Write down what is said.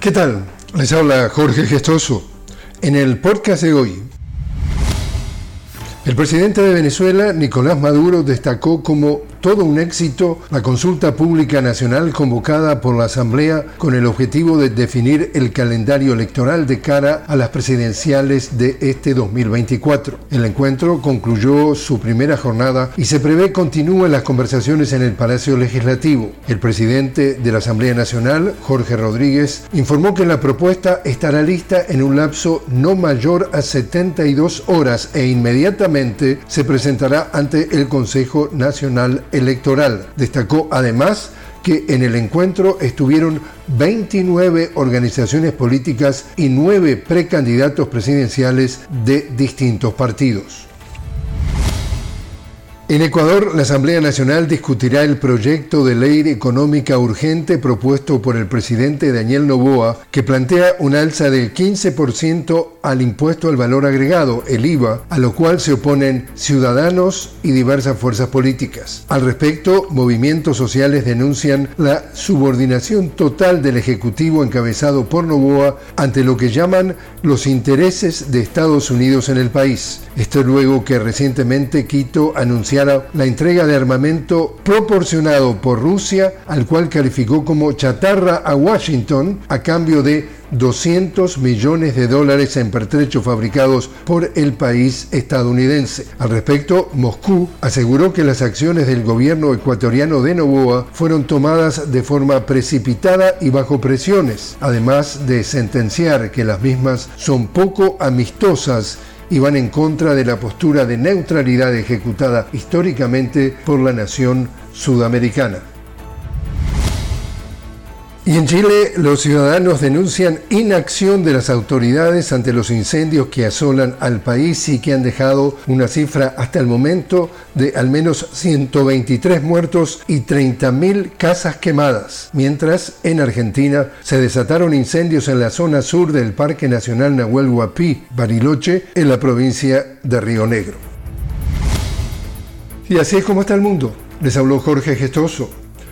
¿Qué tal? Les habla Jorge Gestoso. En el podcast de hoy el presidente de Venezuela, Nicolás Maduro, destacó como todo un éxito la consulta pública nacional convocada por la Asamblea con el objetivo de definir el calendario electoral de cara a las presidenciales de este 2024. El encuentro concluyó su primera jornada y se prevé continúen las conversaciones en el Palacio Legislativo. El presidente de la Asamblea Nacional, Jorge Rodríguez, informó que la propuesta estará lista en un lapso no mayor a 72 horas e inmediatamente se presentará ante el Consejo Nacional Electoral. Destacó además que en el encuentro estuvieron 29 organizaciones políticas y 9 precandidatos presidenciales de distintos partidos. En Ecuador, la Asamblea Nacional discutirá el proyecto de ley económica urgente propuesto por el presidente Daniel Novoa, que plantea un alza del 15% al impuesto al valor agregado, el IVA, a lo cual se oponen ciudadanos y diversas fuerzas políticas. Al respecto, movimientos sociales denuncian la subordinación total del Ejecutivo encabezado por Novoa ante lo que llaman los intereses de Estados Unidos en el país. Esto luego que recientemente Quito anunció la entrega de armamento proporcionado por Rusia, al cual calificó como chatarra a Washington a cambio de 200 millones de dólares en pertrechos fabricados por el país estadounidense. Al respecto, Moscú aseguró que las acciones del gobierno ecuatoriano de Novoa fueron tomadas de forma precipitada y bajo presiones, además de sentenciar que las mismas son poco amistosas y van en contra de la postura de neutralidad ejecutada históricamente por la nación sudamericana. Y en Chile los ciudadanos denuncian inacción de las autoridades ante los incendios que asolan al país y que han dejado una cifra hasta el momento de al menos 123 muertos y 30.000 casas quemadas. Mientras en Argentina se desataron incendios en la zona sur del Parque Nacional Nahuel Huapi, Bariloche, en la provincia de Río Negro. Y así es como está el mundo. Les habló Jorge Gestoso.